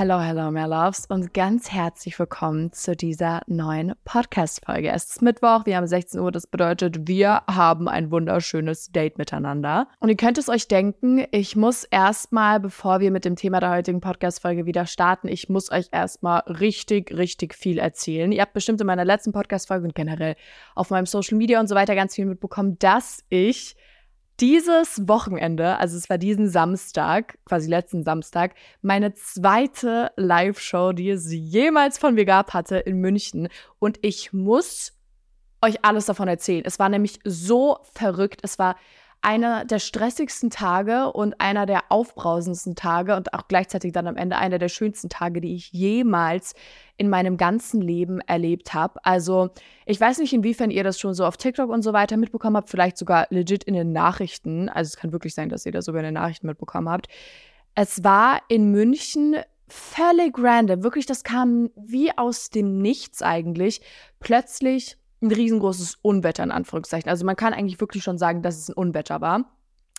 Hello, hello, my loves und ganz herzlich willkommen zu dieser neuen Podcast-Folge. Es ist Mittwoch, wir haben 16 Uhr, das bedeutet, wir haben ein wunderschönes Date miteinander. Und ihr könnt es euch denken, ich muss erstmal, bevor wir mit dem Thema der heutigen Podcast-Folge wieder starten, ich muss euch erstmal richtig, richtig viel erzählen. Ihr habt bestimmt in meiner letzten Podcast-Folge und generell auf meinem Social Media und so weiter ganz viel mitbekommen, dass ich dieses Wochenende, also es war diesen Samstag, quasi letzten Samstag, meine zweite Live-Show, die es jemals von mir gab hatte in München. Und ich muss euch alles davon erzählen. Es war nämlich so verrückt. Es war einer der stressigsten Tage und einer der aufbrausendsten Tage und auch gleichzeitig dann am Ende einer der schönsten Tage, die ich jemals in meinem ganzen Leben erlebt habe. Also ich weiß nicht, inwiefern ihr das schon so auf TikTok und so weiter mitbekommen habt, vielleicht sogar legit in den Nachrichten. Also es kann wirklich sein, dass ihr das sogar in den Nachrichten mitbekommen habt. Es war in München völlig random. Wirklich, das kam wie aus dem Nichts eigentlich. Plötzlich ein riesengroßes Unwetter in Anführungszeichen. Also man kann eigentlich wirklich schon sagen, dass es ein Unwetter war.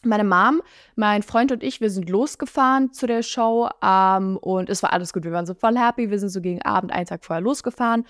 Meine Mom, mein Freund und ich, wir sind losgefahren zu der Show ähm, und es war alles gut. Wir waren so voll happy. Wir sind so gegen Abend, einen Tag vorher losgefahren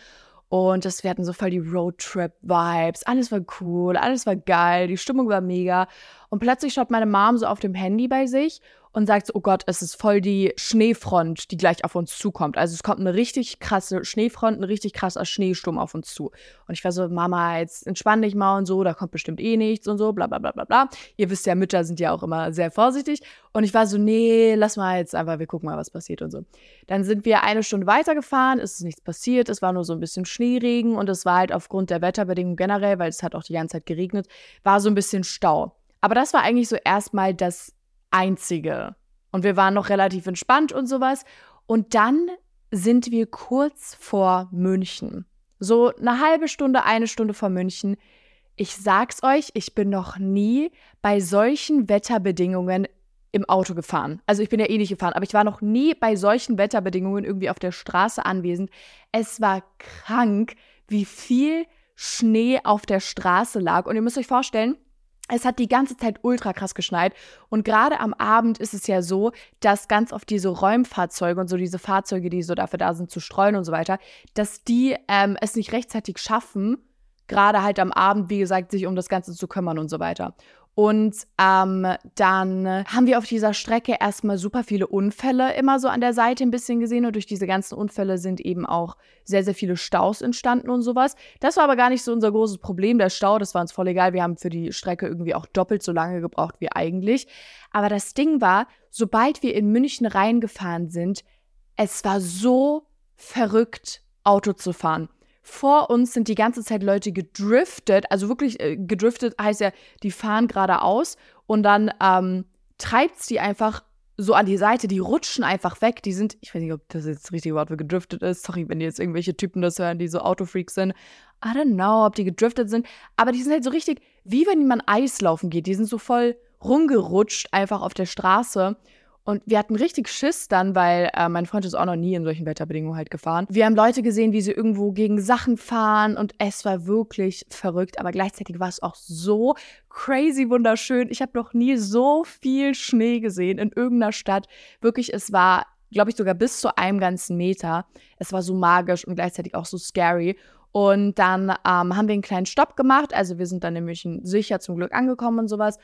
und das, wir hatten so voll die Roadtrip-Vibes. Alles war cool, alles war geil, die Stimmung war mega. Und plötzlich schaut meine Mom so auf dem Handy bei sich und sagt so, oh Gott, es ist voll die Schneefront, die gleich auf uns zukommt. Also es kommt eine richtig krasse Schneefront, ein richtig krasser Schneesturm auf uns zu. Und ich war so, Mama, jetzt entspann dich mal und so, da kommt bestimmt eh nichts und so, bla bla bla bla bla. Ihr wisst ja, Mütter sind ja auch immer sehr vorsichtig. Und ich war so, nee, lass mal jetzt einfach, wir gucken mal, was passiert und so. Dann sind wir eine Stunde weitergefahren, es ist nichts passiert, es war nur so ein bisschen Schneeregen und es war halt aufgrund der Wetterbedingungen generell, weil es hat auch die ganze Zeit geregnet, war so ein bisschen Stau. Aber das war eigentlich so erstmal das Einzige. Und wir waren noch relativ entspannt und sowas. Und dann sind wir kurz vor München. So eine halbe Stunde, eine Stunde vor München. Ich sag's euch, ich bin noch nie bei solchen Wetterbedingungen im Auto gefahren. Also ich bin ja eh nicht gefahren, aber ich war noch nie bei solchen Wetterbedingungen irgendwie auf der Straße anwesend. Es war krank, wie viel Schnee auf der Straße lag. Und ihr müsst euch vorstellen, es hat die ganze Zeit ultra krass geschneit und gerade am Abend ist es ja so, dass ganz oft diese Räumfahrzeuge und so diese Fahrzeuge, die so dafür da sind zu streuen und so weiter, dass die ähm, es nicht rechtzeitig schaffen, gerade halt am Abend, wie gesagt, sich um das Ganze zu kümmern und so weiter. Und ähm, dann haben wir auf dieser Strecke erstmal super viele Unfälle immer so an der Seite ein bisschen gesehen. Und durch diese ganzen Unfälle sind eben auch sehr, sehr viele Staus entstanden und sowas. Das war aber gar nicht so unser großes Problem. Der Stau, das war uns voll egal. Wir haben für die Strecke irgendwie auch doppelt so lange gebraucht wie eigentlich. Aber das Ding war, sobald wir in München reingefahren sind, es war so verrückt, Auto zu fahren vor uns sind die ganze Zeit Leute gedriftet. Also wirklich äh, gedriftet heißt ja, die fahren geradeaus und dann ähm, treibt es die einfach so an die Seite. Die rutschen einfach weg. Die sind, ich weiß nicht, ob das jetzt das richtige Wort für gedriftet ist. Sorry, wenn jetzt irgendwelche Typen das hören, die so Autofreaks sind. I don't know, ob die gedriftet sind. Aber die sind halt so richtig, wie wenn man Eislaufen geht. Die sind so voll rumgerutscht einfach auf der Straße. Und wir hatten richtig Schiss dann, weil äh, mein Freund ist auch noch nie in solchen Wetterbedingungen halt gefahren. Wir haben Leute gesehen, wie sie irgendwo gegen Sachen fahren und es war wirklich verrückt, aber gleichzeitig war es auch so crazy wunderschön. Ich habe noch nie so viel Schnee gesehen in irgendeiner Stadt. Wirklich, es war, glaube ich, sogar bis zu einem ganzen Meter. Es war so magisch und gleichzeitig auch so scary. Und dann ähm, haben wir einen kleinen Stopp gemacht. Also wir sind dann nämlich sicher zum Glück angekommen und sowas.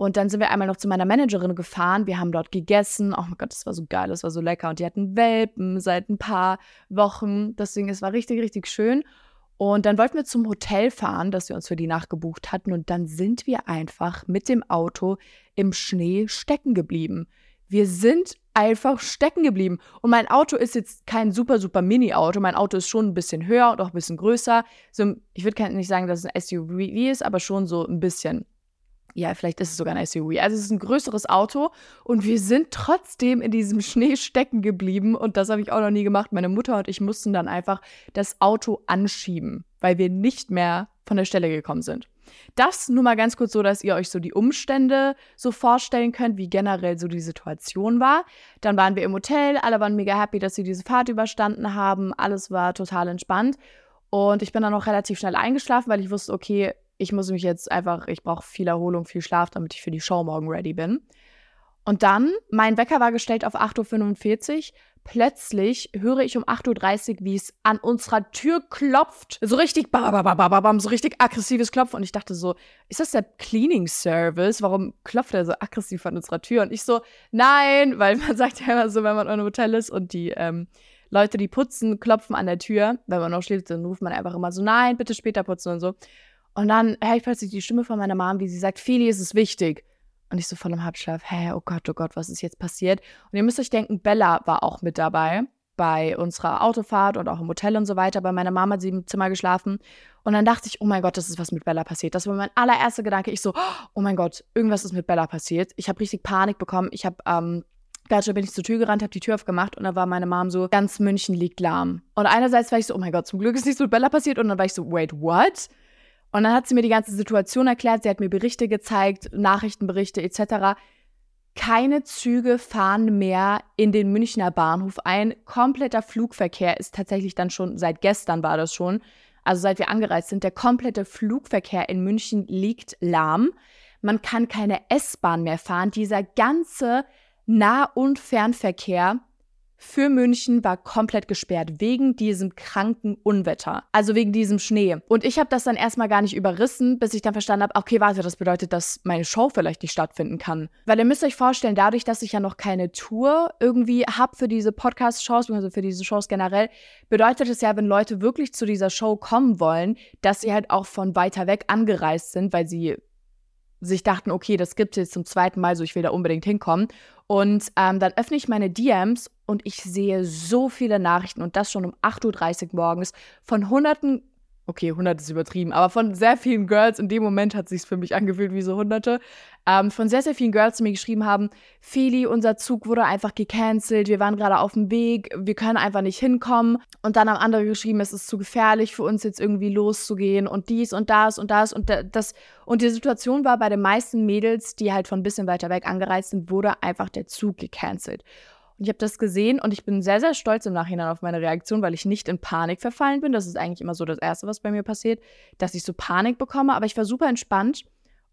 Und dann sind wir einmal noch zu meiner Managerin gefahren. Wir haben dort gegessen. Oh mein Gott, das war so geil, das war so lecker. Und die hatten Welpen seit ein paar Wochen. Deswegen, es war richtig, richtig schön. Und dann wollten wir zum Hotel fahren, das wir uns für die Nacht gebucht hatten. Und dann sind wir einfach mit dem Auto im Schnee stecken geblieben. Wir sind einfach stecken geblieben. Und mein Auto ist jetzt kein super, super Mini-Auto. Mein Auto ist schon ein bisschen höher und auch ein bisschen größer. So, ich würde nicht sagen, dass es ein SUV ist, aber schon so ein bisschen ja, vielleicht ist es sogar ein SUV. Also es ist ein größeres Auto und wir sind trotzdem in diesem Schnee stecken geblieben und das habe ich auch noch nie gemacht. Meine Mutter und ich mussten dann einfach das Auto anschieben, weil wir nicht mehr von der Stelle gekommen sind. Das nur mal ganz kurz so, dass ihr euch so die Umstände so vorstellen könnt, wie generell so die Situation war. Dann waren wir im Hotel, alle waren mega happy, dass sie diese Fahrt überstanden haben. Alles war total entspannt. Und ich bin dann auch relativ schnell eingeschlafen, weil ich wusste, okay, ich muss mich jetzt einfach, ich brauche viel Erholung, viel Schlaf, damit ich für die Show morgen ready bin. Und dann, mein Wecker war gestellt auf 8.45 Uhr. Plötzlich höre ich um 8.30 Uhr, wie es an unserer Tür klopft. So richtig, bababababam, so richtig aggressives Klopfen. Und ich dachte so, ist das der Cleaning Service? Warum klopft er so aggressiv an unserer Tür? Und ich so, nein, weil man sagt ja immer so, wenn man in einem Hotel ist und die ähm, Leute, die putzen, klopfen an der Tür. Wenn man noch schläft, dann ruft man einfach immer so, nein, bitte später putzen und so. Und dann höre ich plötzlich die Stimme von meiner Mom, wie sie sagt, Feli, ist es wichtig. Und ich so voll im Halbschlaf, hä, oh Gott, oh Gott, was ist jetzt passiert? Und ihr müsst euch denken, Bella war auch mit dabei bei unserer Autofahrt und auch im Hotel und so weiter. Bei meiner Mama hat sie im Zimmer geschlafen. Und dann dachte ich, oh mein Gott, das ist was mit Bella passiert. Das war mein allererster Gedanke. Ich so, oh mein Gott, irgendwas ist mit Bella passiert. Ich habe richtig Panik bekommen. Ich habe, ähm, Gerade bin ich zur Tür gerannt, habe die Tür aufgemacht und da war meine Mom so, ganz München liegt lahm. Und einerseits war ich so, oh mein Gott, zum Glück ist nichts mit Bella passiert. Und dann war ich so, wait, what? Und dann hat sie mir die ganze Situation erklärt. Sie hat mir Berichte gezeigt, Nachrichtenberichte etc keine Züge fahren mehr in den Münchner Bahnhof ein. Kompletter Flugverkehr ist tatsächlich dann schon, seit gestern war das schon, also seit wir angereist sind, der komplette Flugverkehr in München liegt lahm. Man kann keine S-Bahn mehr fahren. Dieser ganze Nah- und Fernverkehr für München war komplett gesperrt wegen diesem kranken Unwetter, also wegen diesem Schnee. Und ich habe das dann erstmal gar nicht überrissen, bis ich dann verstanden habe, okay, warte, das bedeutet, dass meine Show vielleicht nicht stattfinden kann. Weil ihr müsst euch vorstellen, dadurch, dass ich ja noch keine Tour irgendwie habe für diese Podcast-Shows, also für diese Shows generell, bedeutet es ja, wenn Leute wirklich zu dieser Show kommen wollen, dass sie halt auch von weiter weg angereist sind, weil sie sich dachten, okay, das gibt es jetzt zum zweiten Mal, so ich will da unbedingt hinkommen. Und ähm, dann öffne ich meine DMs und ich sehe so viele Nachrichten und das schon um 8.30 Uhr morgens von hunderten okay, 100 ist übertrieben, aber von sehr vielen Girls, in dem Moment hat sich für mich angefühlt wie so Hunderte, ähm, von sehr, sehr vielen Girls, die mir geschrieben haben, Feli, unser Zug wurde einfach gecancelt, wir waren gerade auf dem Weg, wir können einfach nicht hinkommen. Und dann haben andere geschrieben, es ist zu gefährlich für uns jetzt irgendwie loszugehen und dies und das und das und das. Und die Situation war bei den meisten Mädels, die halt von ein bisschen weiter weg angereist sind, wurde einfach der Zug gecancelt. Ich habe das gesehen und ich bin sehr, sehr stolz im Nachhinein auf meine Reaktion, weil ich nicht in Panik verfallen bin. Das ist eigentlich immer so das Erste, was bei mir passiert, dass ich so Panik bekomme. Aber ich war super entspannt.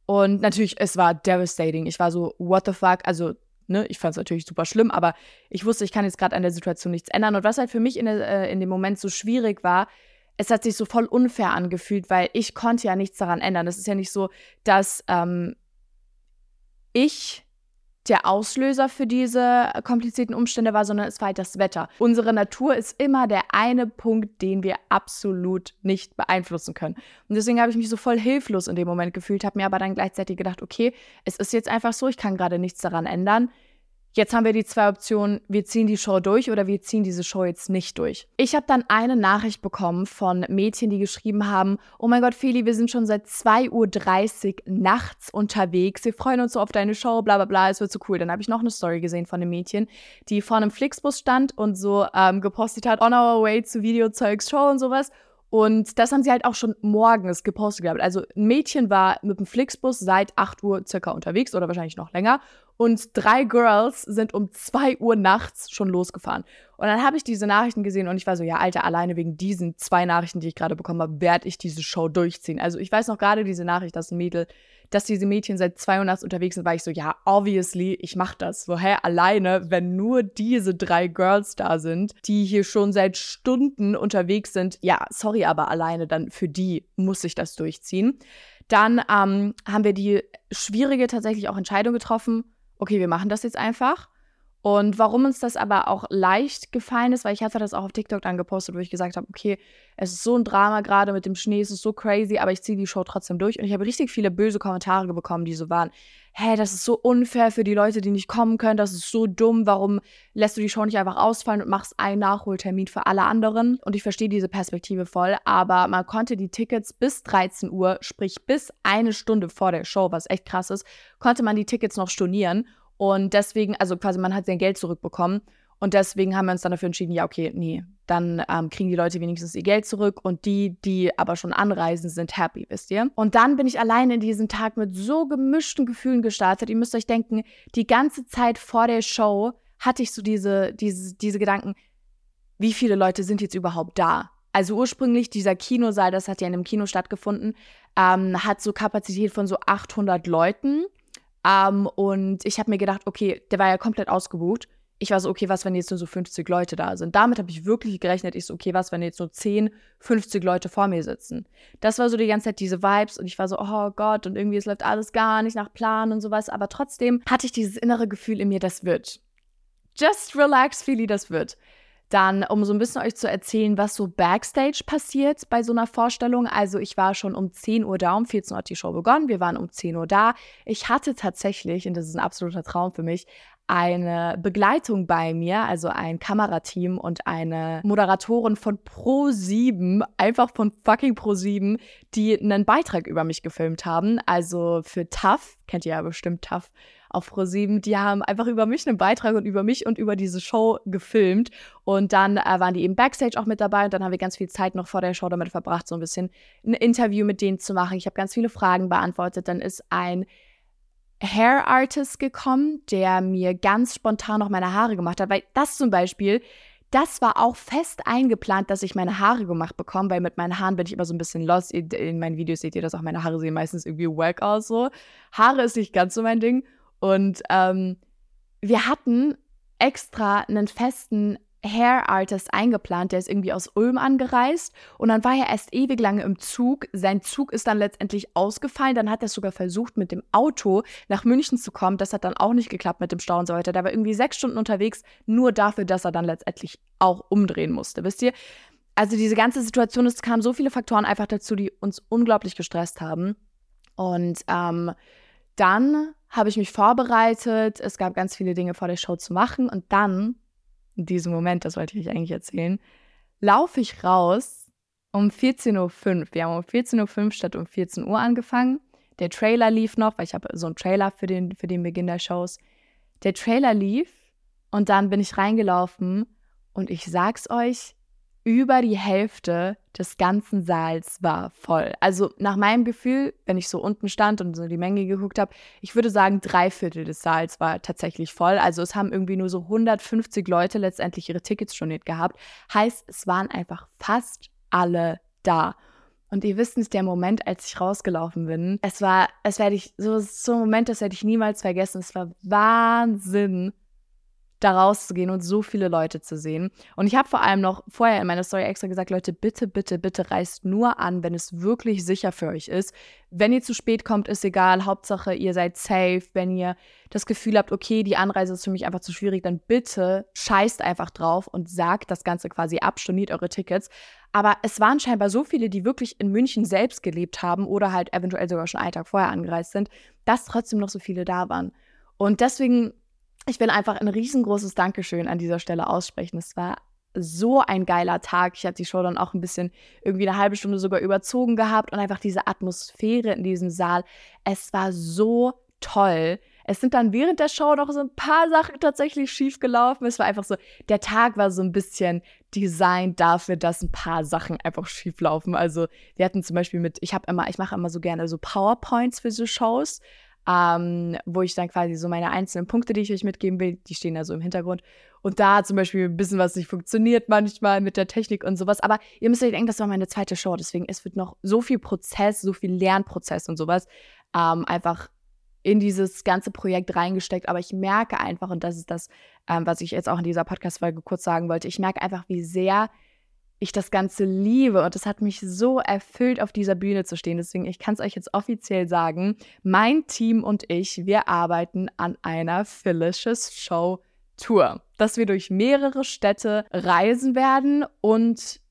Und natürlich, es war devastating. Ich war so, what the fuck? Also, ne, ich fand es natürlich super schlimm, aber ich wusste, ich kann jetzt gerade an der Situation nichts ändern. Und was halt für mich in, der, äh, in dem Moment so schwierig war, es hat sich so voll unfair angefühlt, weil ich konnte ja nichts daran ändern. Es ist ja nicht so, dass ähm, ich der Auslöser für diese komplizierten Umstände war, sondern es war halt das Wetter. Unsere Natur ist immer der eine Punkt, den wir absolut nicht beeinflussen können. Und deswegen habe ich mich so voll hilflos in dem Moment gefühlt, habe mir aber dann gleichzeitig gedacht, okay, es ist jetzt einfach so, ich kann gerade nichts daran ändern. Jetzt haben wir die zwei Optionen, wir ziehen die Show durch oder wir ziehen diese Show jetzt nicht durch. Ich habe dann eine Nachricht bekommen von Mädchen, die geschrieben haben, oh mein Gott, Feli, wir sind schon seit 2.30 Uhr nachts unterwegs, wir freuen uns so auf deine Show, bla bla bla, es wird so cool. Dann habe ich noch eine Story gesehen von einem Mädchen, die vor einem Flixbus stand und so ähm, gepostet hat, on our way zu Videozeugs Show und sowas. Und das haben sie halt auch schon morgens gepostet gehabt. Also ein Mädchen war mit dem Flixbus seit 8 Uhr circa unterwegs oder wahrscheinlich noch länger. Und drei Girls sind um 2 Uhr nachts schon losgefahren. Und dann habe ich diese Nachrichten gesehen und ich war so, ja, Alter, alleine wegen diesen zwei Nachrichten, die ich gerade bekommen habe, werde ich diese Show durchziehen. Also ich weiß noch gerade diese Nachricht, dass ein Mädel dass diese Mädchen seit 2 Uhr nachts unterwegs sind, war ich so, ja, obviously, ich mach das. Hä, alleine, wenn nur diese drei Girls da sind, die hier schon seit Stunden unterwegs sind, ja, sorry, aber alleine dann für die muss ich das durchziehen. Dann ähm, haben wir die schwierige tatsächlich auch Entscheidung getroffen. Okay, wir machen das jetzt einfach. Und warum uns das aber auch leicht gefallen ist, weil ich hatte das auch auf TikTok dann gepostet, wo ich gesagt habe, okay, es ist so ein Drama gerade mit dem Schnee, es ist so crazy, aber ich ziehe die Show trotzdem durch. Und ich habe richtig viele böse Kommentare bekommen, die so waren, hä, das ist so unfair für die Leute, die nicht kommen können, das ist so dumm, warum lässt du die Show nicht einfach ausfallen und machst einen Nachholtermin für alle anderen? Und ich verstehe diese Perspektive voll, aber man konnte die Tickets bis 13 Uhr, sprich bis eine Stunde vor der Show, was echt krass ist, konnte man die Tickets noch stornieren. Und deswegen, also quasi man hat sein Geld zurückbekommen. Und deswegen haben wir uns dann dafür entschieden, ja, okay, nee, dann ähm, kriegen die Leute wenigstens ihr Geld zurück und die, die aber schon anreisen, sind happy, wisst ihr? Und dann bin ich allein in diesen Tag mit so gemischten Gefühlen gestartet. Ihr müsst euch denken, die ganze Zeit vor der Show hatte ich so diese, diese, diese Gedanken, wie viele Leute sind jetzt überhaupt da? Also ursprünglich dieser Kinosaal, das hat ja in einem Kino stattgefunden, ähm, hat so Kapazität von so 800 Leuten. Ähm, und ich habe mir gedacht, okay, der war ja komplett ausgebucht. Ich war so, okay, was, wenn jetzt nur so 50 Leute da sind? Damit habe ich wirklich gerechnet. Ich so, okay, was, wenn jetzt nur 10, 50 Leute vor mir sitzen? Das war so die ganze Zeit diese Vibes und ich war so, oh Gott, und irgendwie es läuft alles gar nicht nach Plan und sowas. Aber trotzdem hatte ich dieses innere Gefühl in mir, das wird. Just relax, Philly, das wird. Dann, um so ein bisschen euch zu erzählen, was so Backstage passiert bei so einer Vorstellung. Also ich war schon um 10 Uhr da, um 14 Uhr hat die Show begonnen. Wir waren um 10 Uhr da. Ich hatte tatsächlich, und das ist ein absoluter Traum für mich, eine Begleitung bei mir, also ein Kamerateam und eine Moderatorin von Pro7, einfach von fucking Pro7, die einen Beitrag über mich gefilmt haben. Also für TAF, kennt ihr ja bestimmt TAF auf Pro7, die haben einfach über mich einen Beitrag und über mich und über diese Show gefilmt. Und dann äh, waren die eben Backstage auch mit dabei und dann haben wir ganz viel Zeit noch vor der Show damit verbracht, so ein bisschen ein Interview mit denen zu machen. Ich habe ganz viele Fragen beantwortet. Dann ist ein Hair Artist gekommen, der mir ganz spontan noch meine Haare gemacht hat, weil das zum Beispiel, das war auch fest eingeplant, dass ich meine Haare gemacht bekomme, weil mit meinen Haaren bin ich immer so ein bisschen lost. In meinen Videos seht ihr das auch, meine Haare sehen meistens irgendwie wack aus so. Haare ist nicht ganz so mein Ding. Und ähm, wir hatten extra einen festen Hair Artist eingeplant, der ist irgendwie aus Ulm angereist und dann war er erst ewig lange im Zug. Sein Zug ist dann letztendlich ausgefallen. Dann hat er sogar versucht, mit dem Auto nach München zu kommen. Das hat dann auch nicht geklappt mit dem Stau und so weiter. Der war irgendwie sechs Stunden unterwegs, nur dafür, dass er dann letztendlich auch umdrehen musste. Wisst ihr? Also diese ganze Situation, es kamen so viele Faktoren einfach dazu, die uns unglaublich gestresst haben. Und ähm, dann habe ich mich vorbereitet. Es gab ganz viele Dinge vor der Show zu machen und dann in diesem Moment, das wollte ich euch eigentlich erzählen, laufe ich raus um 14.05 Uhr. Wir haben um 14.05 Uhr statt um 14 Uhr angefangen. Der Trailer lief noch, weil ich habe so einen Trailer für den, für den Beginn der Shows. Der Trailer lief und dann bin ich reingelaufen und ich sag's euch, über die Hälfte des ganzen Saals war voll. Also nach meinem Gefühl, wenn ich so unten stand und so die Menge geguckt habe, ich würde sagen, drei Viertel des Saals war tatsächlich voll. Also es haben irgendwie nur so 150 Leute letztendlich ihre Tickets storniert gehabt. Heißt, es waren einfach fast alle da. Und ihr wisst nicht, der Moment, als ich rausgelaufen bin, es war, es werde ich, so, so ein Moment, das werde ich niemals vergessen. Es war Wahnsinn, da rauszugehen und so viele Leute zu sehen. Und ich habe vor allem noch vorher in meiner Story extra gesagt, Leute, bitte, bitte, bitte reist nur an, wenn es wirklich sicher für euch ist. Wenn ihr zu spät kommt, ist egal. Hauptsache, ihr seid safe. Wenn ihr das Gefühl habt, okay, die Anreise ist für mich einfach zu schwierig, dann bitte scheißt einfach drauf und sagt das Ganze quasi ab, storniert eure Tickets. Aber es waren scheinbar so viele, die wirklich in München selbst gelebt haben oder halt eventuell sogar schon einen Tag vorher angereist sind, dass trotzdem noch so viele da waren. Und deswegen ich will einfach ein riesengroßes Dankeschön an dieser Stelle aussprechen. Es war so ein geiler Tag. Ich hatte die Show dann auch ein bisschen irgendwie eine halbe Stunde sogar überzogen gehabt und einfach diese Atmosphäre in diesem Saal. Es war so toll. Es sind dann während der Show noch so ein paar Sachen tatsächlich schief gelaufen. Es war einfach so, der Tag war so ein bisschen designt dafür, dass ein paar Sachen einfach schief laufen. Also wir hatten zum Beispiel mit, ich habe immer, ich mache immer so gerne so PowerPoints für so Shows ähm, wo ich dann quasi so meine einzelnen Punkte, die ich euch mitgeben will, die stehen da so im Hintergrund. Und da zum Beispiel ein bisschen was nicht funktioniert manchmal mit der Technik und sowas. Aber ihr müsst euch denken, das war meine zweite Show. Deswegen, es wird noch so viel Prozess, so viel Lernprozess und sowas ähm, einfach in dieses ganze Projekt reingesteckt. Aber ich merke einfach, und das ist das, ähm, was ich jetzt auch in dieser Podcast-Folge kurz sagen wollte, ich merke einfach, wie sehr ich das Ganze liebe und es hat mich so erfüllt, auf dieser Bühne zu stehen. Deswegen, ich kann es euch jetzt offiziell sagen, mein Team und ich, wir arbeiten an einer Felicious Show Tour, dass wir durch mehrere Städte reisen werden und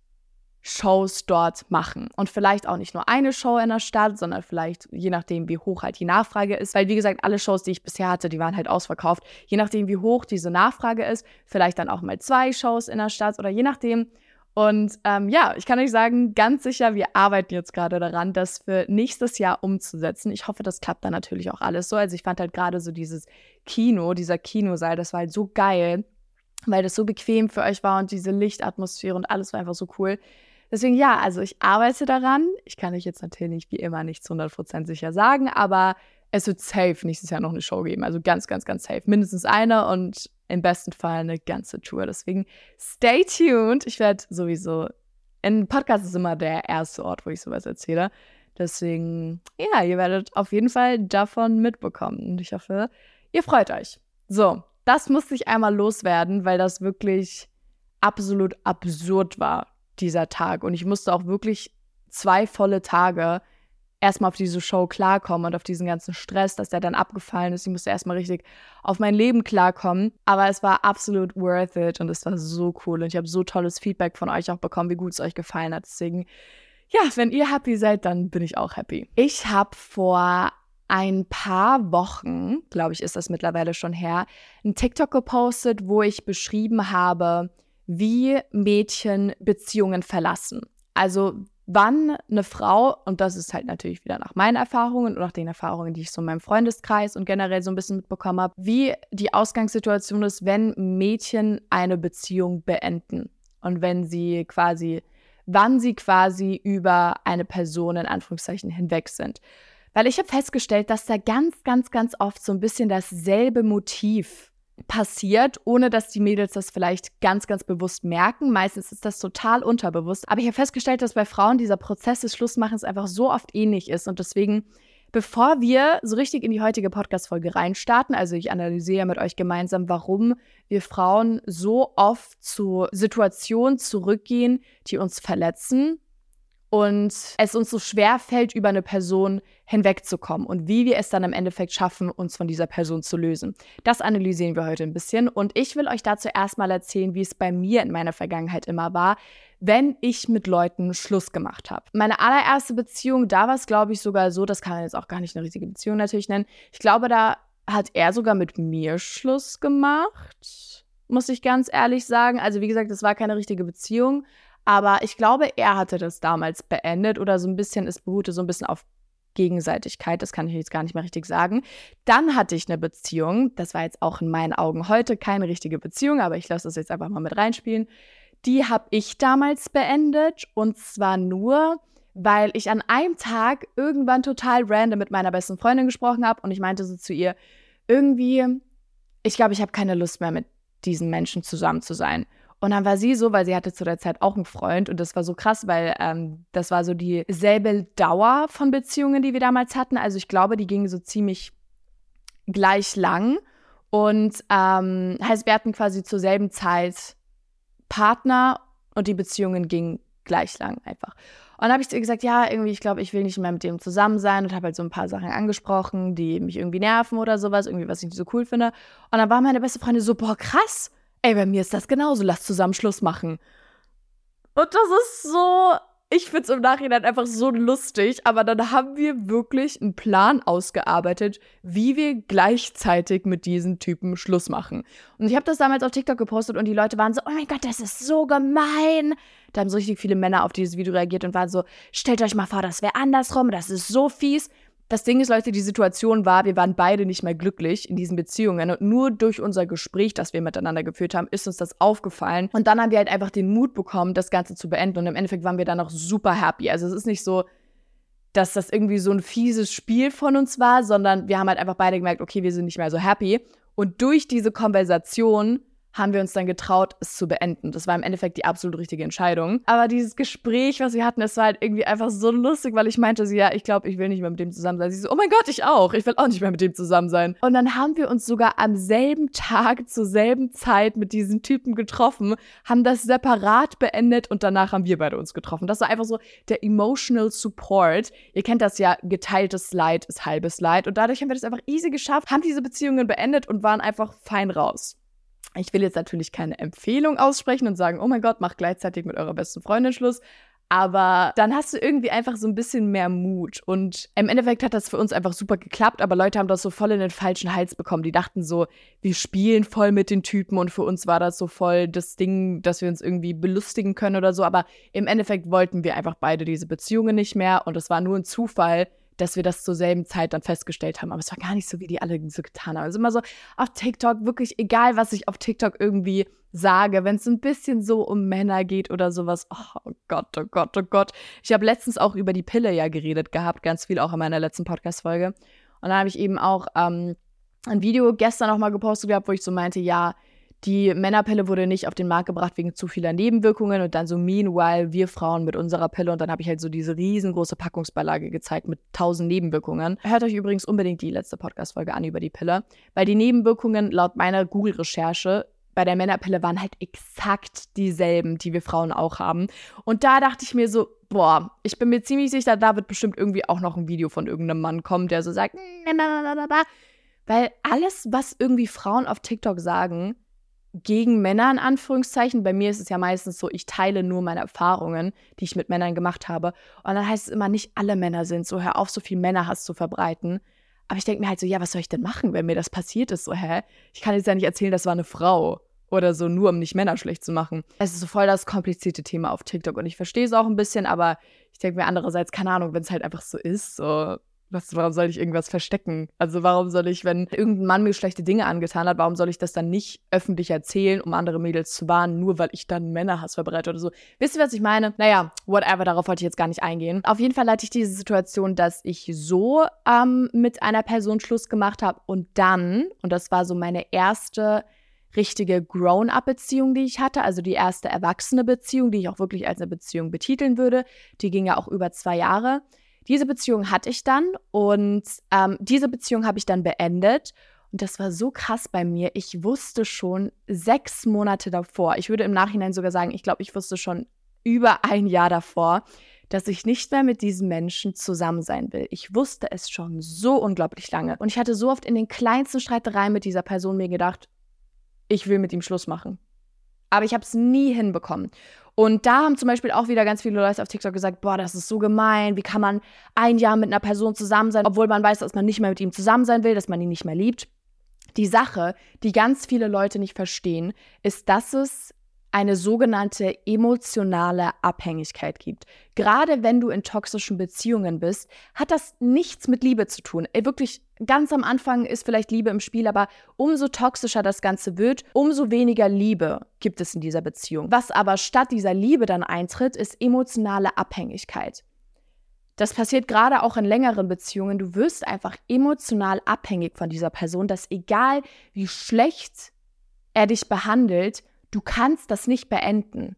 Shows dort machen. Und vielleicht auch nicht nur eine Show in der Stadt, sondern vielleicht je nachdem, wie hoch halt die Nachfrage ist. Weil, wie gesagt, alle Shows, die ich bisher hatte, die waren halt ausverkauft. Je nachdem, wie hoch diese Nachfrage ist, vielleicht dann auch mal zwei Shows in der Stadt oder je nachdem, und ähm, ja, ich kann euch sagen, ganz sicher, wir arbeiten jetzt gerade daran, das für nächstes Jahr umzusetzen. Ich hoffe, das klappt dann natürlich auch alles so. Also ich fand halt gerade so dieses Kino, dieser Kinosaal, das war halt so geil, weil das so bequem für euch war und diese Lichtatmosphäre und alles war einfach so cool. Deswegen ja, also ich arbeite daran. Ich kann euch jetzt natürlich wie immer nichts 100% sicher sagen, aber es wird safe nächstes Jahr noch eine Show geben. Also ganz, ganz, ganz safe. Mindestens eine und im besten Fall eine ganze Tour. Deswegen stay tuned. Ich werde sowieso, ein Podcast ist immer der erste Ort, wo ich sowas erzähle. Deswegen, ja, ihr werdet auf jeden Fall davon mitbekommen. Und ich hoffe, ihr freut euch. So, das musste ich einmal loswerden, weil das wirklich absolut absurd war, dieser Tag. Und ich musste auch wirklich zwei volle Tage erstmal auf diese Show klarkommen und auf diesen ganzen Stress, dass der dann abgefallen ist. Ich musste erstmal richtig auf mein Leben klarkommen. Aber es war absolut worth it und es war so cool. Und ich habe so tolles Feedback von euch auch bekommen, wie gut es euch gefallen hat. Deswegen, ja, wenn ihr happy seid, dann bin ich auch happy. Ich habe vor ein paar Wochen, glaube ich, ist das mittlerweile schon her, ein TikTok gepostet, wo ich beschrieben habe, wie Mädchen Beziehungen verlassen. Also wann eine Frau, und das ist halt natürlich wieder nach meinen Erfahrungen und nach den Erfahrungen, die ich so in meinem Freundeskreis und generell so ein bisschen mitbekommen habe, wie die Ausgangssituation ist, wenn Mädchen eine Beziehung beenden und wenn sie quasi, wann sie quasi über eine Person in Anführungszeichen hinweg sind. Weil ich habe festgestellt, dass da ganz, ganz, ganz oft so ein bisschen dasselbe Motiv passiert, ohne dass die Mädels das vielleicht ganz, ganz bewusst merken. Meistens ist das total unterbewusst. Aber ich habe festgestellt, dass bei Frauen dieser Prozess des Schlussmachens einfach so oft ähnlich ist. Und deswegen, bevor wir so richtig in die heutige Podcast-Folge reinstarten, also ich analysiere mit euch gemeinsam, warum wir Frauen so oft zu Situationen zurückgehen, die uns verletzen und es uns so schwer fällt, über eine Person hinwegzukommen und wie wir es dann im Endeffekt schaffen, uns von dieser Person zu lösen. Das analysieren wir heute ein bisschen und ich will euch dazu erstmal erzählen, wie es bei mir in meiner Vergangenheit immer war, wenn ich mit Leuten Schluss gemacht habe. Meine allererste Beziehung, da war es, glaube ich, sogar so, das kann man jetzt auch gar nicht eine riesige Beziehung natürlich nennen. Ich glaube, da hat er sogar mit mir Schluss gemacht, muss ich ganz ehrlich sagen. Also wie gesagt, es war keine richtige Beziehung, aber ich glaube, er hatte das damals beendet oder so ein bisschen, es beruhte so ein bisschen auf Gegenseitigkeit, das kann ich jetzt gar nicht mehr richtig sagen. Dann hatte ich eine Beziehung, das war jetzt auch in meinen Augen heute keine richtige Beziehung, aber ich lasse das jetzt einfach mal mit reinspielen. Die habe ich damals beendet und zwar nur, weil ich an einem Tag irgendwann total random mit meiner besten Freundin gesprochen habe und ich meinte so zu ihr, irgendwie, ich glaube, ich habe keine Lust mehr mit diesen Menschen zusammen zu sein. Und dann war sie so, weil sie hatte zu der Zeit auch einen Freund und das war so krass, weil ähm, das war so dieselbe Dauer von Beziehungen, die wir damals hatten. Also ich glaube, die gingen so ziemlich gleich lang. Und ähm, heißt, wir hatten quasi zur selben Zeit Partner und die Beziehungen gingen gleich lang einfach. Und dann habe ich zu ihr gesagt, ja, irgendwie, ich glaube, ich will nicht mehr mit dem zusammen sein und habe halt so ein paar Sachen angesprochen, die mich irgendwie nerven oder sowas, irgendwie, was ich nicht so cool finde. Und dann war meine beste Freundin so, boah, krass, ey, bei mir ist das genauso, lass zusammen Schluss machen. Und das ist so, ich finde es im Nachhinein einfach so lustig, aber dann haben wir wirklich einen Plan ausgearbeitet, wie wir gleichzeitig mit diesen Typen Schluss machen. Und ich habe das damals auf TikTok gepostet und die Leute waren so, oh mein Gott, das ist so gemein. Da haben so richtig viele Männer auf dieses Video reagiert und waren so, stellt euch mal vor, das wäre andersrum, das ist so fies. Das Ding ist, Leute, die Situation war, wir waren beide nicht mehr glücklich in diesen Beziehungen und nur durch unser Gespräch, das wir miteinander geführt haben, ist uns das aufgefallen und dann haben wir halt einfach den Mut bekommen, das Ganze zu beenden und im Endeffekt waren wir dann auch super happy. Also es ist nicht so, dass das irgendwie so ein fieses Spiel von uns war, sondern wir haben halt einfach beide gemerkt, okay, wir sind nicht mehr so happy und durch diese Konversation haben wir uns dann getraut, es zu beenden. Das war im Endeffekt die absolut richtige Entscheidung. Aber dieses Gespräch, was wir hatten, es war halt irgendwie einfach so lustig, weil ich meinte sie, ja, ich glaube, ich will nicht mehr mit dem zusammen sein. Sie so, oh mein Gott, ich auch. Ich will auch nicht mehr mit dem zusammen sein. Und dann haben wir uns sogar am selben Tag, zur selben Zeit mit diesen Typen getroffen, haben das separat beendet und danach haben wir beide uns getroffen. Das war einfach so der emotional support. Ihr kennt das ja, geteiltes Leid ist halbes Leid. Und dadurch haben wir das einfach easy geschafft, haben diese Beziehungen beendet und waren einfach fein raus. Ich will jetzt natürlich keine Empfehlung aussprechen und sagen, oh mein Gott, macht gleichzeitig mit eurer besten Freundin Schluss. Aber dann hast du irgendwie einfach so ein bisschen mehr Mut. Und im Endeffekt hat das für uns einfach super geklappt, aber Leute haben das so voll in den falschen Hals bekommen. Die dachten so, wir spielen voll mit den Typen und für uns war das so voll das Ding, dass wir uns irgendwie belustigen können oder so. Aber im Endeffekt wollten wir einfach beide diese Beziehungen nicht mehr und es war nur ein Zufall, dass wir das zur selben Zeit dann festgestellt haben. Aber es war gar nicht so, wie die alle so getan haben. Also immer so auf TikTok, wirklich egal, was ich auf TikTok irgendwie sage, wenn es ein bisschen so um Männer geht oder sowas. Oh Gott, oh Gott, oh Gott. Ich habe letztens auch über die Pille ja geredet gehabt, ganz viel auch in meiner letzten Podcast-Folge. Und dann habe ich eben auch ähm, ein Video gestern auch mal gepostet gehabt, wo ich so meinte, ja, die Männerpille wurde nicht auf den Markt gebracht wegen zu vieler Nebenwirkungen und dann so meanwhile wir Frauen mit unserer Pille und dann habe ich halt so diese riesengroße Packungsbeilage gezeigt mit tausend Nebenwirkungen. Hört euch übrigens unbedingt die letzte Podcast-Folge an über die Pille, weil die Nebenwirkungen laut meiner Google-Recherche bei der Männerpille waren halt exakt dieselben, die wir Frauen auch haben. Und da dachte ich mir so, boah, ich bin mir ziemlich sicher, da wird bestimmt irgendwie auch noch ein Video von irgendeinem Mann kommen, der so sagt, weil alles, was irgendwie Frauen auf TikTok sagen, gegen Männer in Anführungszeichen. Bei mir ist es ja meistens so, ich teile nur meine Erfahrungen, die ich mit Männern gemacht habe. Und dann heißt es immer, nicht alle Männer sind so, hör auf, so viel Männerhass zu verbreiten. Aber ich denke mir halt so, ja, was soll ich denn machen, wenn mir das passiert ist? So, hä? Ich kann jetzt ja nicht erzählen, das war eine Frau oder so, nur um nicht Männer schlecht zu machen. Es ist so voll das komplizierte Thema auf TikTok und ich verstehe es auch ein bisschen, aber ich denke mir andererseits, keine Ahnung, wenn es halt einfach so ist, so, was, warum soll ich irgendwas verstecken? Also warum soll ich, wenn irgendein Mann mir schlechte Dinge angetan hat, warum soll ich das dann nicht öffentlich erzählen, um andere Mädels zu warnen, nur weil ich dann Männerhass verbreite oder so? Wisst ihr, was ich meine? Naja, whatever, darauf wollte ich jetzt gar nicht eingehen. Auf jeden Fall hatte ich diese Situation, dass ich so ähm, mit einer Person Schluss gemacht habe und dann, und das war so meine erste richtige Grown-up-Beziehung, die ich hatte, also die erste erwachsene Beziehung, die ich auch wirklich als eine Beziehung betiteln würde. Die ging ja auch über zwei Jahre. Diese Beziehung hatte ich dann und ähm, diese Beziehung habe ich dann beendet. Und das war so krass bei mir. Ich wusste schon sechs Monate davor, ich würde im Nachhinein sogar sagen, ich glaube, ich wusste schon über ein Jahr davor, dass ich nicht mehr mit diesem Menschen zusammen sein will. Ich wusste es schon so unglaublich lange. Und ich hatte so oft in den kleinsten Streitereien mit dieser Person mir gedacht, ich will mit ihm Schluss machen. Aber ich habe es nie hinbekommen. Und da haben zum Beispiel auch wieder ganz viele Leute auf TikTok gesagt, boah, das ist so gemein, wie kann man ein Jahr mit einer Person zusammen sein, obwohl man weiß, dass man nicht mehr mit ihm zusammen sein will, dass man ihn nicht mehr liebt. Die Sache, die ganz viele Leute nicht verstehen, ist, dass es eine sogenannte emotionale Abhängigkeit gibt. Gerade wenn du in toxischen Beziehungen bist, hat das nichts mit Liebe zu tun. Wirklich ganz am Anfang ist vielleicht Liebe im Spiel, aber umso toxischer das Ganze wird, umso weniger Liebe gibt es in dieser Beziehung. Was aber statt dieser Liebe dann eintritt, ist emotionale Abhängigkeit. Das passiert gerade auch in längeren Beziehungen. Du wirst einfach emotional abhängig von dieser Person, dass egal wie schlecht er dich behandelt, du kannst das nicht beenden.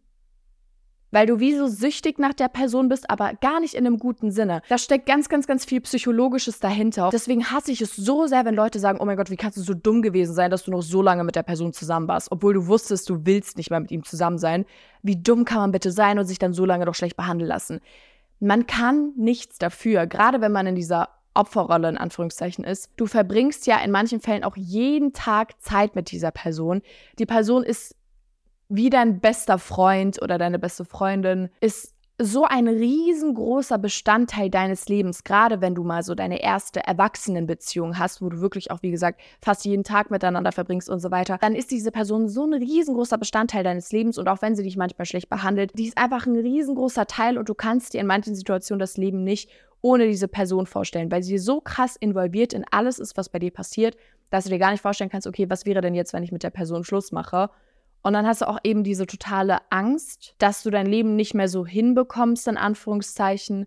Weil du wie so süchtig nach der Person bist, aber gar nicht in einem guten Sinne. Da steckt ganz, ganz, ganz viel Psychologisches dahinter. Deswegen hasse ich es so sehr, wenn Leute sagen, oh mein Gott, wie kannst du so dumm gewesen sein, dass du noch so lange mit der Person zusammen warst, obwohl du wusstest, du willst nicht mehr mit ihm zusammen sein. Wie dumm kann man bitte sein und sich dann so lange doch schlecht behandeln lassen? Man kann nichts dafür, gerade wenn man in dieser Opferrolle in Anführungszeichen ist. Du verbringst ja in manchen Fällen auch jeden Tag Zeit mit dieser Person. Die Person ist wie dein bester Freund oder deine beste Freundin ist so ein riesengroßer Bestandteil deines Lebens, gerade wenn du mal so deine erste Erwachsenenbeziehung hast, wo du wirklich auch, wie gesagt, fast jeden Tag miteinander verbringst und so weiter, dann ist diese Person so ein riesengroßer Bestandteil deines Lebens und auch wenn sie dich manchmal schlecht behandelt, die ist einfach ein riesengroßer Teil und du kannst dir in manchen Situationen das Leben nicht ohne diese Person vorstellen, weil sie so krass involviert in alles ist, was bei dir passiert, dass du dir gar nicht vorstellen kannst, okay, was wäre denn jetzt, wenn ich mit der Person Schluss mache? Und dann hast du auch eben diese totale Angst, dass du dein Leben nicht mehr so hinbekommst, in Anführungszeichen,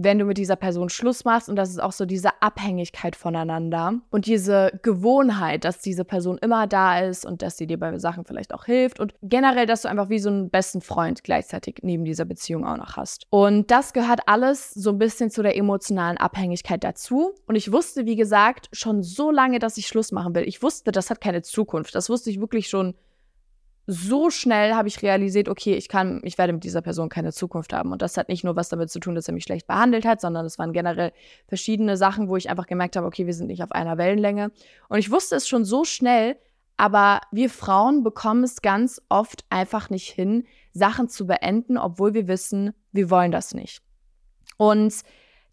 wenn du mit dieser Person Schluss machst. Und das ist auch so diese Abhängigkeit voneinander und diese Gewohnheit, dass diese Person immer da ist und dass sie dir bei Sachen vielleicht auch hilft. Und generell, dass du einfach wie so einen besten Freund gleichzeitig neben dieser Beziehung auch noch hast. Und das gehört alles so ein bisschen zu der emotionalen Abhängigkeit dazu. Und ich wusste, wie gesagt, schon so lange, dass ich Schluss machen will. Ich wusste, das hat keine Zukunft. Das wusste ich wirklich schon so schnell habe ich realisiert, okay, ich kann, ich werde mit dieser Person keine Zukunft haben. Und das hat nicht nur was damit zu tun, dass er mich schlecht behandelt hat, sondern es waren generell verschiedene Sachen, wo ich einfach gemerkt habe, okay, wir sind nicht auf einer Wellenlänge. Und ich wusste es schon so schnell, aber wir Frauen bekommen es ganz oft einfach nicht hin, Sachen zu beenden, obwohl wir wissen, wir wollen das nicht. Und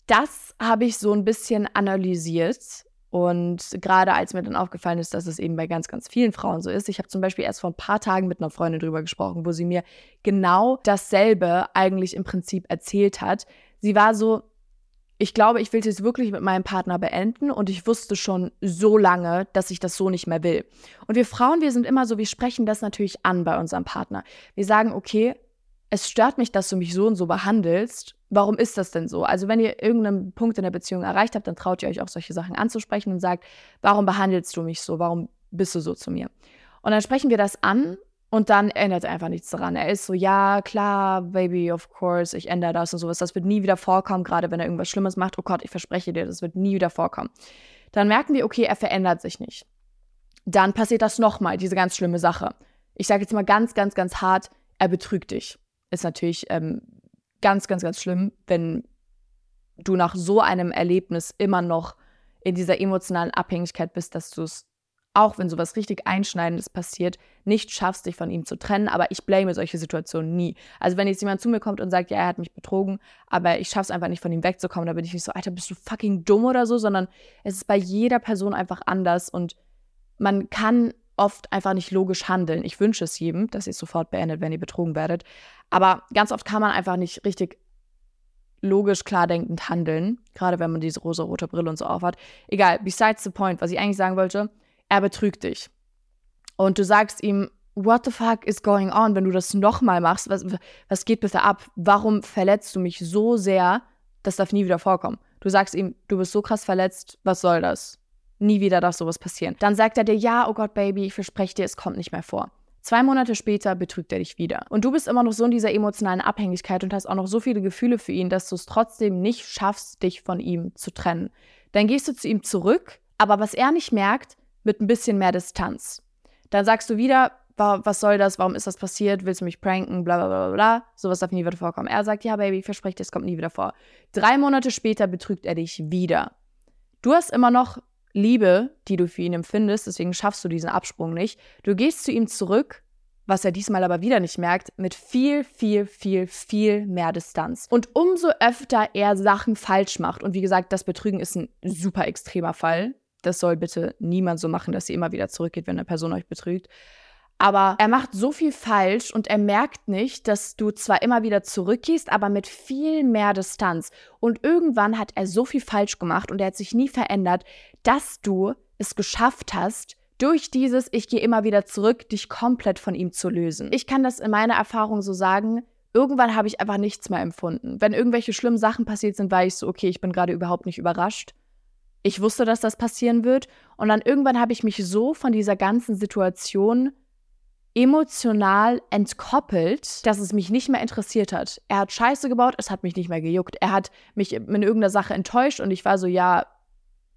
das habe ich so ein bisschen analysiert und gerade als mir dann aufgefallen ist, dass es eben bei ganz, ganz vielen Frauen so ist. Ich habe zum Beispiel erst vor ein paar Tagen mit einer Freundin drüber gesprochen, wo sie mir genau dasselbe eigentlich im Prinzip erzählt hat. Sie war so, ich glaube, ich will es wirklich mit meinem Partner beenden und ich wusste schon so lange, dass ich das so nicht mehr will. Und wir Frauen, wir sind immer so, wir sprechen das natürlich an bei unserem Partner. Wir sagen, okay, es stört mich, dass du mich so und so behandelst. Warum ist das denn so? Also wenn ihr irgendeinen Punkt in der Beziehung erreicht habt, dann traut ihr euch auch solche Sachen anzusprechen und sagt, warum behandelst du mich so? Warum bist du so zu mir? Und dann sprechen wir das an und dann ändert er einfach nichts daran. Er ist so, ja, klar, Baby, of course, ich ändere das und sowas. Das wird nie wieder vorkommen, gerade wenn er irgendwas Schlimmes macht. Oh Gott, ich verspreche dir, das wird nie wieder vorkommen. Dann merken wir, okay, er verändert sich nicht. Dann passiert das nochmal, diese ganz schlimme Sache. Ich sage jetzt mal ganz, ganz, ganz hart, er betrügt dich. Ist natürlich ähm, ganz, ganz, ganz schlimm, wenn du nach so einem Erlebnis immer noch in dieser emotionalen Abhängigkeit bist, dass du es, auch wenn sowas richtig Einschneidendes passiert, nicht schaffst, dich von ihm zu trennen. Aber ich blame solche Situationen nie. Also wenn jetzt jemand zu mir kommt und sagt, ja, er hat mich betrogen, aber ich schaff's einfach nicht, von ihm wegzukommen, da bin ich nicht so, Alter, bist du fucking dumm oder so, sondern es ist bei jeder Person einfach anders und man kann oft einfach nicht logisch handeln. Ich wünsche es jedem, dass ihr es sofort beendet, wenn ihr betrogen werdet. Aber ganz oft kann man einfach nicht richtig logisch klar denkend handeln, gerade wenn man diese rosa-rote Brille und so aufhat. Egal, besides the point, was ich eigentlich sagen wollte, er betrügt dich. Und du sagst ihm, what the fuck is going on, wenn du das nochmal machst? Was, was geht bitte ab? Warum verletzt du mich so sehr? Das darf nie wieder vorkommen. Du sagst ihm, du bist so krass verletzt, was soll das? Nie wieder darf sowas passieren. Dann sagt er dir, ja, oh Gott, Baby, ich verspreche dir, es kommt nicht mehr vor. Zwei Monate später betrügt er dich wieder. Und du bist immer noch so in dieser emotionalen Abhängigkeit und hast auch noch so viele Gefühle für ihn, dass du es trotzdem nicht schaffst, dich von ihm zu trennen. Dann gehst du zu ihm zurück, aber was er nicht merkt, mit ein bisschen mehr Distanz. Dann sagst du wieder, was soll das, warum ist das passiert, willst du mich pranken, bla bla bla bla, sowas darf nie wieder vorkommen. Er sagt, ja, Baby, ich verspreche dir, es kommt nie wieder vor. Drei Monate später betrügt er dich wieder. Du hast immer noch Liebe, die du für ihn empfindest, deswegen schaffst du diesen Absprung nicht. Du gehst zu ihm zurück, was er diesmal aber wieder nicht merkt, mit viel, viel, viel, viel mehr Distanz. Und umso öfter er Sachen falsch macht, und wie gesagt, das Betrügen ist ein super extremer Fall. Das soll bitte niemand so machen, dass ihr immer wieder zurückgeht, wenn eine Person euch betrügt. Aber er macht so viel falsch und er merkt nicht, dass du zwar immer wieder zurückgehst, aber mit viel mehr Distanz. Und irgendwann hat er so viel falsch gemacht und er hat sich nie verändert, dass du es geschafft hast, durch dieses Ich gehe immer wieder zurück, dich komplett von ihm zu lösen. Ich kann das in meiner Erfahrung so sagen. Irgendwann habe ich einfach nichts mehr empfunden. Wenn irgendwelche schlimmen Sachen passiert sind, war ich so, okay, ich bin gerade überhaupt nicht überrascht. Ich wusste, dass das passieren wird. Und dann irgendwann habe ich mich so von dieser ganzen Situation emotional entkoppelt, dass es mich nicht mehr interessiert hat. Er hat Scheiße gebaut, es hat mich nicht mehr gejuckt. Er hat mich in irgendeiner Sache enttäuscht und ich war so, ja,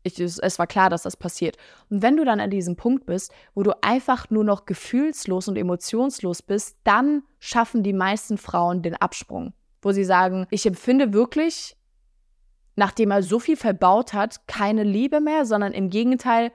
ich, es, es war klar, dass das passiert. Und wenn du dann an diesem Punkt bist, wo du einfach nur noch gefühlslos und emotionslos bist, dann schaffen die meisten Frauen den Absprung, wo sie sagen, ich empfinde wirklich, nachdem er so viel verbaut hat, keine Liebe mehr, sondern im Gegenteil,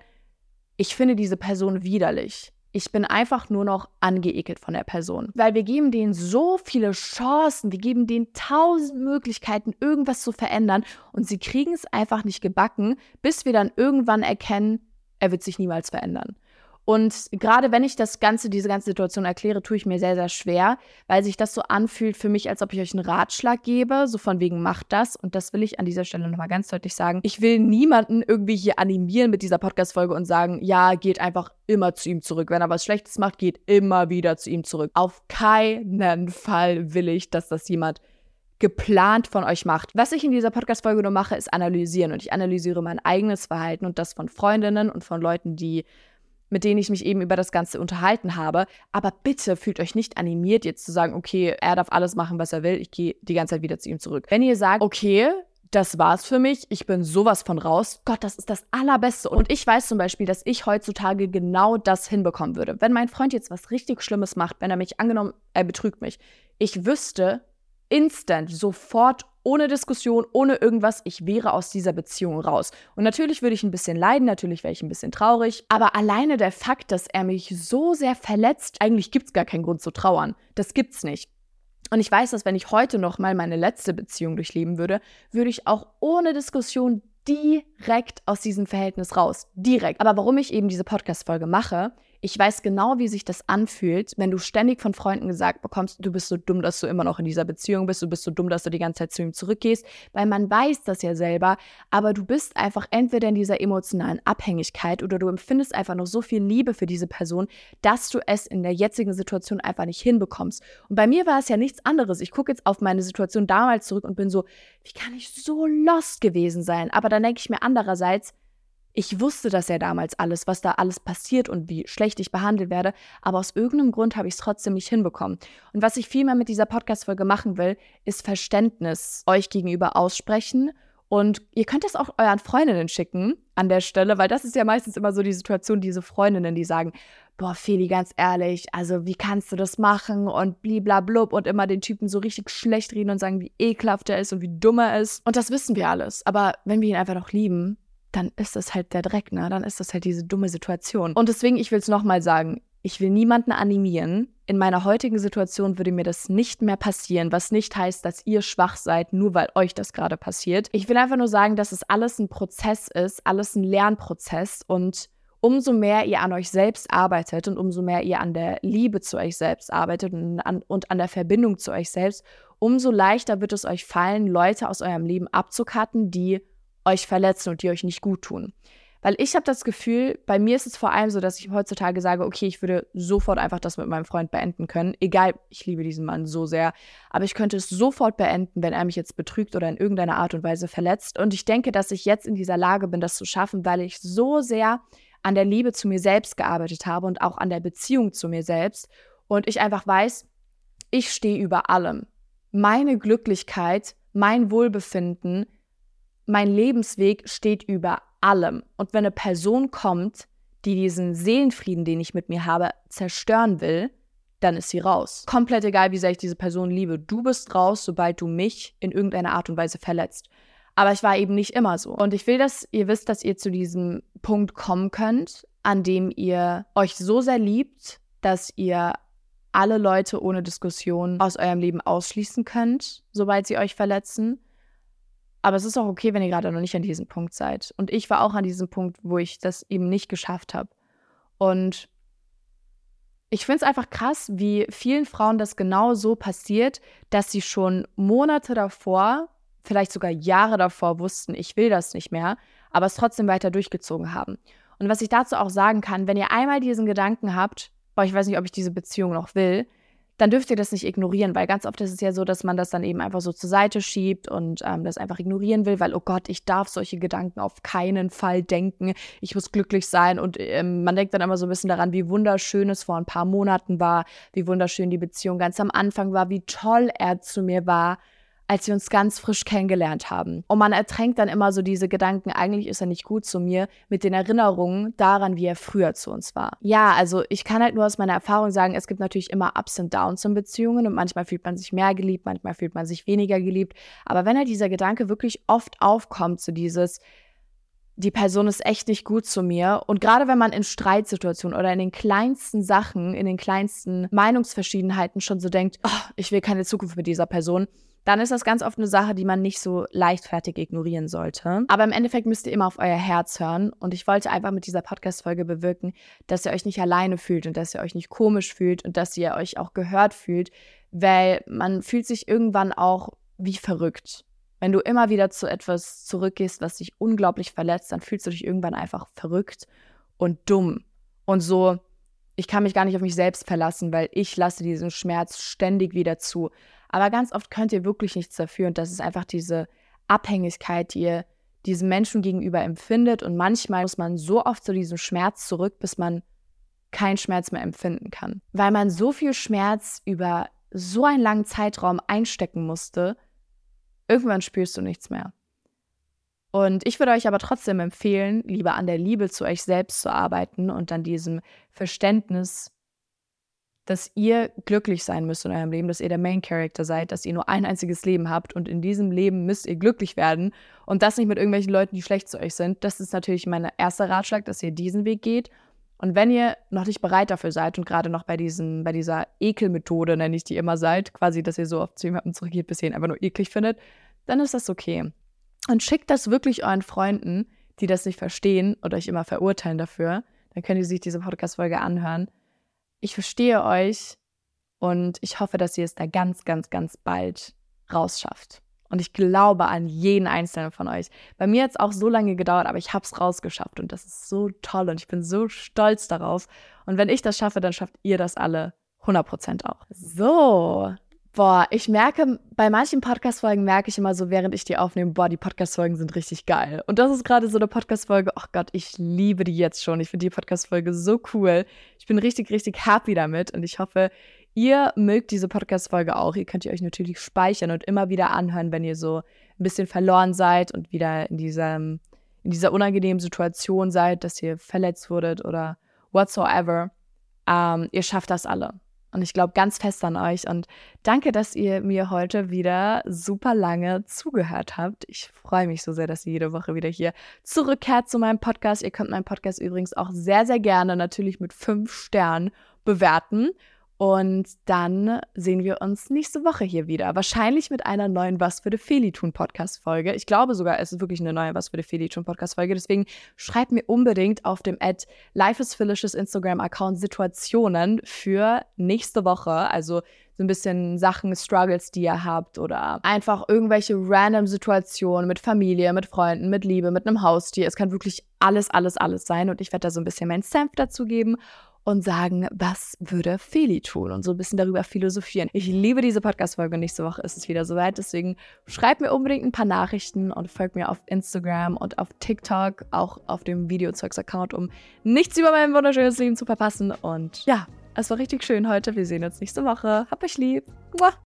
ich finde diese Person widerlich. Ich bin einfach nur noch angeekelt von der Person. Weil wir geben denen so viele Chancen, wir geben denen tausend Möglichkeiten, irgendwas zu verändern und sie kriegen es einfach nicht gebacken, bis wir dann irgendwann erkennen, er wird sich niemals verändern. Und gerade wenn ich das Ganze, diese ganze Situation erkläre, tue ich mir sehr, sehr schwer, weil sich das so anfühlt für mich, als ob ich euch einen Ratschlag gebe, so von wegen macht das. Und das will ich an dieser Stelle nochmal ganz deutlich sagen. Ich will niemanden irgendwie hier animieren mit dieser Podcast-Folge und sagen, ja, geht einfach immer zu ihm zurück. Wenn er was Schlechtes macht, geht immer wieder zu ihm zurück. Auf keinen Fall will ich, dass das jemand geplant von euch macht. Was ich in dieser Podcast-Folge nur mache, ist analysieren. Und ich analysiere mein eigenes Verhalten und das von Freundinnen und von Leuten, die mit denen ich mich eben über das Ganze unterhalten habe. Aber bitte fühlt euch nicht animiert, jetzt zu sagen, okay, er darf alles machen, was er will, ich gehe die ganze Zeit wieder zu ihm zurück. Wenn ihr sagt, okay, das war's für mich, ich bin sowas von raus, Gott, das ist das Allerbeste. Und ich weiß zum Beispiel, dass ich heutzutage genau das hinbekommen würde. Wenn mein Freund jetzt was richtig Schlimmes macht, wenn er mich angenommen, er betrügt mich, ich wüsste instant, sofort ohne Diskussion, ohne irgendwas, ich wäre aus dieser Beziehung raus. Und natürlich würde ich ein bisschen leiden, natürlich wäre ich ein bisschen traurig, aber alleine der Fakt, dass er mich so sehr verletzt, eigentlich gibt es gar keinen Grund zu trauern. Das gibt's nicht. Und ich weiß, dass wenn ich heute noch mal meine letzte Beziehung durchleben würde, würde ich auch ohne Diskussion direkt aus diesem Verhältnis raus. Direkt. Aber warum ich eben diese Podcast-Folge mache, ich weiß genau, wie sich das anfühlt, wenn du ständig von Freunden gesagt bekommst, du bist so dumm, dass du immer noch in dieser Beziehung bist, du bist so dumm, dass du die ganze Zeit zu ihm zurückgehst, weil man weiß das ja selber, aber du bist einfach entweder in dieser emotionalen Abhängigkeit oder du empfindest einfach noch so viel Liebe für diese Person, dass du es in der jetzigen Situation einfach nicht hinbekommst. Und bei mir war es ja nichts anderes. Ich gucke jetzt auf meine Situation damals zurück und bin so, wie kann ich so lost gewesen sein? Aber dann denke ich mir andererseits, Ich wusste das ja damals alles, was da alles passiert und wie schlecht ich behandelt werde, aber aus irgendeinem Grund habe ich es trotzdem nicht hinbekommen. Und was ich vielmehr mit dieser Podcast-Folge machen will, ist Verständnis euch gegenüber aussprechen. Und ihr könnt es auch euren Freundinnen schicken an der Stelle, weil das ist ja meistens immer so die Situation, diese Freundinnen, die sagen, boah, Feli, ganz ehrlich, also wie kannst du das machen und bliblablub und immer den Typen so richtig schlecht reden und sagen, wie ekelhaft er ist und wie dumm er ist. Und das wissen wir alles. Aber wenn wir ihn einfach noch lieben, dann ist das halt der Dreck, ne? Dann ist das halt diese dumme Situation. Und deswegen, ich will es nochmal sagen, ich will niemanden animieren. In meiner heutigen Situation würde mir das nicht mehr passieren, was nicht heißt, dass ihr schwach seid, nur weil euch das gerade passiert. Ich will einfach nur sagen, dass es alles ein Prozess ist, alles ein Lernprozess und umso mehr ihr an euch selbst arbeitet und umso mehr ihr an der Liebe zu euch selbst arbeitet und an, und an der Verbindung zu euch selbst, umso leichter wird es euch fallen, Leute aus eurem Leben abzukarten, die euch verletzen und die euch nicht gut tun. Weil ich habe das Gefühl, bei mir ist es vor allem so, dass ich heutzutage sage, okay, ich würde sofort einfach das mit meinem Freund beenden können. Egal, ich liebe diesen Mann so sehr. Aber ich könnte es sofort beenden, wenn er mich jetzt betrügt oder in irgendeiner Art und Weise verletzt. Und ich denke, dass ich jetzt in dieser Lage bin, das zu schaffen, weil ich so sehr an der Liebe zu mir selbst gearbeitet habe und auch an der Beziehung zu mir selbst. Und ich einfach weiß, ich stehe über allem. Meine Glücklichkeit, mein Wohlbefinden, mein Lebensweg steht über allem. Und wenn eine Person kommt, die diesen Seelenfrieden, den ich mit mir habe, zerstören will, dann ist sie raus. Komplett egal, wie sehr ich diese Person liebe. Du bist raus, sobald du mich in irgendeiner Art und Weise verletzt. Aber ich war eben nicht immer so. Und ich will, dass ihr wisst, dass ihr zu diesem Punkt kommen könnt, an dem ihr euch so sehr liebt, dass ihr alle Leute ohne Diskussion aus eurem Leben ausschließen könnt, sobald sie euch verletzen. Aber es ist auch okay, wenn ihr gerade noch nicht an diesem Punkt seid. Und ich war auch an diesem Punkt, wo ich das eben nicht geschafft habe. Und ich finde es einfach krass, wie vielen Frauen das genau so passiert, dass sie schon Monate davor, vielleicht sogar Jahre davor wussten, ich will das nicht mehr, aber es trotzdem weiter durchgezogen haben. Und was ich dazu auch sagen kann, wenn ihr einmal diesen Gedanken habt, boah, ich weiß nicht, ob ich diese Beziehung noch will, dann dürft ihr das nicht ignorieren, weil ganz oft ist es ja so, dass man das dann eben einfach so zur Seite schiebt und ähm, das einfach ignorieren will, weil, oh Gott, ich darf solche Gedanken auf keinen Fall denken. Ich muss glücklich sein. Und ähm, man denkt dann immer so ein bisschen daran, wie wunderschön es vor ein paar Monaten war, wie wunderschön die Beziehung ganz am Anfang war, wie toll er zu mir war als wir uns ganz frisch kennengelernt haben. Und man ertränkt dann immer so diese Gedanken, eigentlich ist er nicht gut zu mir, mit den Erinnerungen daran, wie er früher zu uns war. Ja, also ich kann halt nur aus meiner Erfahrung sagen, es gibt natürlich immer Ups und Downs in Beziehungen und manchmal fühlt man sich mehr geliebt, manchmal fühlt man sich weniger geliebt. Aber wenn halt dieser Gedanke wirklich oft aufkommt, so dieses, die Person ist echt nicht gut zu mir. Und gerade wenn man in Streitsituationen oder in den kleinsten Sachen, in den kleinsten Meinungsverschiedenheiten schon so denkt, oh, ich will keine Zukunft mit dieser Person, dann ist das ganz oft eine Sache, die man nicht so leichtfertig ignorieren sollte. Aber im Endeffekt müsst ihr immer auf euer Herz hören. Und ich wollte einfach mit dieser Podcast-Folge bewirken, dass ihr euch nicht alleine fühlt und dass ihr euch nicht komisch fühlt und dass ihr euch auch gehört fühlt, weil man fühlt sich irgendwann auch wie verrückt. Wenn du immer wieder zu etwas zurückgehst, was dich unglaublich verletzt, dann fühlst du dich irgendwann einfach verrückt und dumm. Und so, ich kann mich gar nicht auf mich selbst verlassen, weil ich lasse diesen Schmerz ständig wieder zu. Aber ganz oft könnt ihr wirklich nichts dafür und das ist einfach diese Abhängigkeit, die ihr diesem Menschen gegenüber empfindet und manchmal muss man so oft zu diesem Schmerz zurück, bis man keinen Schmerz mehr empfinden kann. Weil man so viel Schmerz über so einen langen Zeitraum einstecken musste, irgendwann spürst du nichts mehr. Und ich würde euch aber trotzdem empfehlen, lieber an der Liebe zu euch selbst zu arbeiten und an diesem Verständnis dass ihr glücklich sein müsst in eurem Leben, dass ihr der Main Character seid, dass ihr nur ein einziges Leben habt und in diesem Leben müsst ihr glücklich werden und das nicht mit irgendwelchen Leuten, die schlecht zu euch sind. Das ist natürlich mein erster Ratschlag, dass ihr diesen Weg geht. Und wenn ihr noch nicht bereit dafür seid und gerade noch bei, diesen, bei dieser Ekelmethode, nenne ich die immer seid, quasi, dass ihr so oft zu jemandem zurückgeht, bis ihr ihn einfach nur eklig findet, dann ist das okay. Und schickt das wirklich euren Freunden, die das nicht verstehen und euch immer verurteilen dafür. Dann können die sich diese Podcast-Folge anhören ich verstehe euch und ich hoffe, dass ihr es da ganz, ganz, ganz bald rausschafft. Und ich glaube an jeden einzelnen von euch. Bei mir hat es auch so lange gedauert, aber ich habe es rausgeschafft und das ist so toll und ich bin so stolz darauf. Und wenn ich das schaffe, dann schafft ihr das alle 100% auch. So, Boah, ich merke, bei manchen Podcast-Folgen merke ich immer so, während ich die aufnehme, boah, die Podcast-Folgen sind richtig geil. Und das ist gerade so eine Podcast-Folge, ach Gott, ich liebe die jetzt schon. Ich finde die Podcast-Folge so cool. Ich bin richtig, richtig happy damit und ich hoffe, ihr mögt diese Podcast-Folge auch. Ihr könnt ihr euch natürlich speichern und immer wieder anhören, wenn ihr so ein bisschen verloren seid und wieder in diesem, in dieser unangenehmen Situation seid, dass ihr verletzt wurdet oder whatsoever. Ähm, ihr schafft das alle. Und ich glaube ganz fest an euch. Und danke, dass ihr mir heute wieder super lange zugehört habt. Ich freue mich so sehr, dass ihr jede Woche wieder hier zurückkehrt zu meinem Podcast. Ihr könnt meinen Podcast übrigens auch sehr, sehr gerne natürlich mit fünf Sternen bewerten. Und dann sehen wir uns nächste Woche hier wieder. Wahrscheinlich mit einer neuen Was würde Feli tun Podcast-Folge. Ich glaube sogar, es ist wirklich eine neue Was würde Feli tun Podcast-Folge. Deswegen schreibt mir unbedingt auf dem Ad Life is Felicious Instagram-Account Situationen für nächste Woche. Also so ein bisschen Sachen, Struggles, die ihr habt oder einfach irgendwelche random Situationen mit Familie, mit Freunden, mit Liebe, mit einem Haustier. Es kann wirklich alles, alles, alles sein und ich werde da so ein bisschen meinen Senf dazu geben und sagen, was würde Feli tun und so ein bisschen darüber philosophieren. Ich liebe diese Podcast-Folge. Nächste Woche ist es wieder soweit. Deswegen schreibt mir unbedingt ein paar Nachrichten und folgt mir auf Instagram und auf TikTok, auch auf dem Videozeugs-Account, um nichts über mein wunderschönes Leben zu verpassen. Und ja, es war richtig schön heute. Wir sehen uns nächste Woche. Hab euch lieb. Muah.